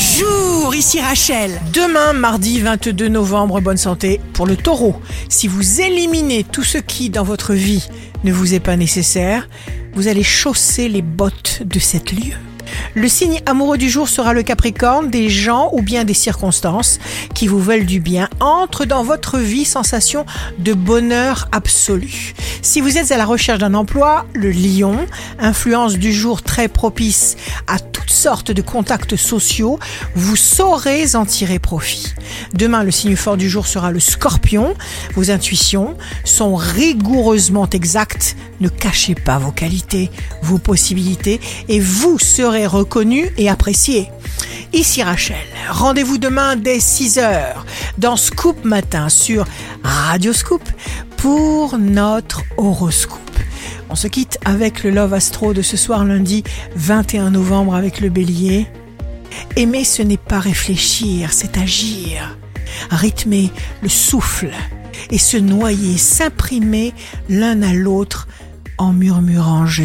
Bonjour, ici Rachel. Demain, mardi 22 novembre, bonne santé pour le taureau. Si vous éliminez tout ce qui, dans votre vie, ne vous est pas nécessaire, vous allez chausser les bottes de cette lieu. Le signe amoureux du jour sera le Capricorne, des gens ou bien des circonstances qui vous veulent du bien entrent dans votre vie sensation de bonheur absolu. Si vous êtes à la recherche d'un emploi, le Lion, influence du jour très propice à toutes sortes de contacts sociaux, vous saurez en tirer profit. Demain, le signe fort du jour sera le Scorpion. Vos intuitions sont rigoureusement exactes. Ne cachez pas vos qualités, vos possibilités et vous serez reconnu et apprécié. Ici Rachel, rendez-vous demain dès 6h dans Scoop Matin sur Radio Scoop pour notre horoscope. On se quitte avec le Love Astro de ce soir lundi 21 novembre avec le bélier. Aimer ce n'est pas réfléchir, c'est agir. Rythmer le souffle et se noyer, s'imprimer l'un à l'autre en murmurant je.